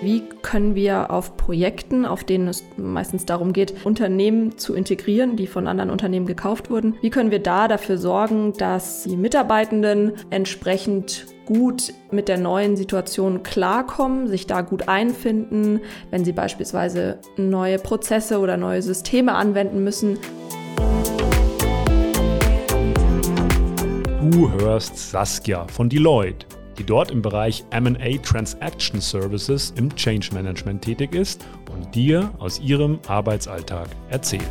Wie können wir auf Projekten, auf denen es meistens darum geht, Unternehmen zu integrieren, die von anderen Unternehmen gekauft wurden, wie können wir da dafür sorgen, dass die Mitarbeitenden entsprechend gut mit der neuen Situation klarkommen, sich da gut einfinden, wenn sie beispielsweise neue Prozesse oder neue Systeme anwenden müssen. Du hörst Saskia von Deloitte die dort im Bereich MA Transaction Services im Change Management tätig ist und dir aus ihrem Arbeitsalltag erzählt.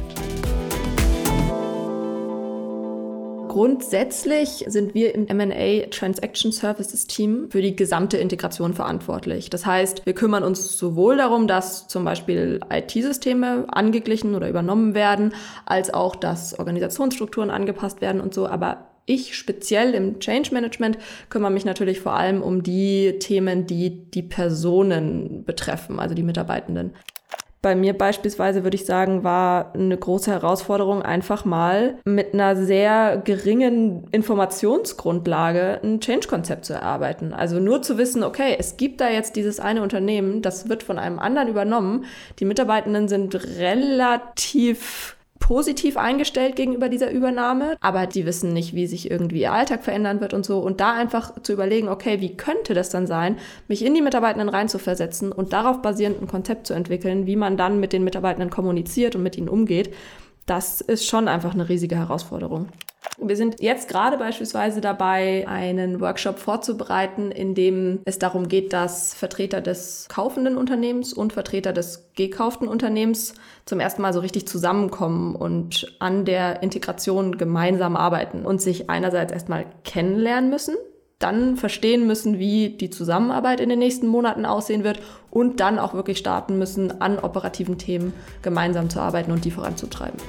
Grundsätzlich sind wir im M&A Transaction Services Team für die gesamte Integration verantwortlich. Das heißt, wir kümmern uns sowohl darum, dass zum Beispiel IT-Systeme angeglichen oder übernommen werden, als auch, dass Organisationsstrukturen angepasst werden und so. Aber ich speziell im Change Management kümmere mich natürlich vor allem um die Themen, die die Personen betreffen, also die Mitarbeitenden. Bei mir beispielsweise würde ich sagen, war eine große Herausforderung, einfach mal mit einer sehr geringen Informationsgrundlage ein Change-Konzept zu erarbeiten. Also nur zu wissen, okay, es gibt da jetzt dieses eine Unternehmen, das wird von einem anderen übernommen. Die Mitarbeitenden sind relativ positiv eingestellt gegenüber dieser Übernahme, aber die wissen nicht, wie sich irgendwie ihr Alltag verändern wird und so. Und da einfach zu überlegen, okay, wie könnte das dann sein, mich in die Mitarbeitenden reinzuversetzen und darauf basierend ein Konzept zu entwickeln, wie man dann mit den Mitarbeitenden kommuniziert und mit ihnen umgeht, das ist schon einfach eine riesige Herausforderung. Wir sind jetzt gerade beispielsweise dabei, einen Workshop vorzubereiten, in dem es darum geht, dass Vertreter des kaufenden Unternehmens und Vertreter des gekauften Unternehmens zum ersten Mal so richtig zusammenkommen und an der Integration gemeinsam arbeiten und sich einerseits erstmal kennenlernen müssen, dann verstehen müssen, wie die Zusammenarbeit in den nächsten Monaten aussehen wird und dann auch wirklich starten müssen, an operativen Themen gemeinsam zu arbeiten und die voranzutreiben.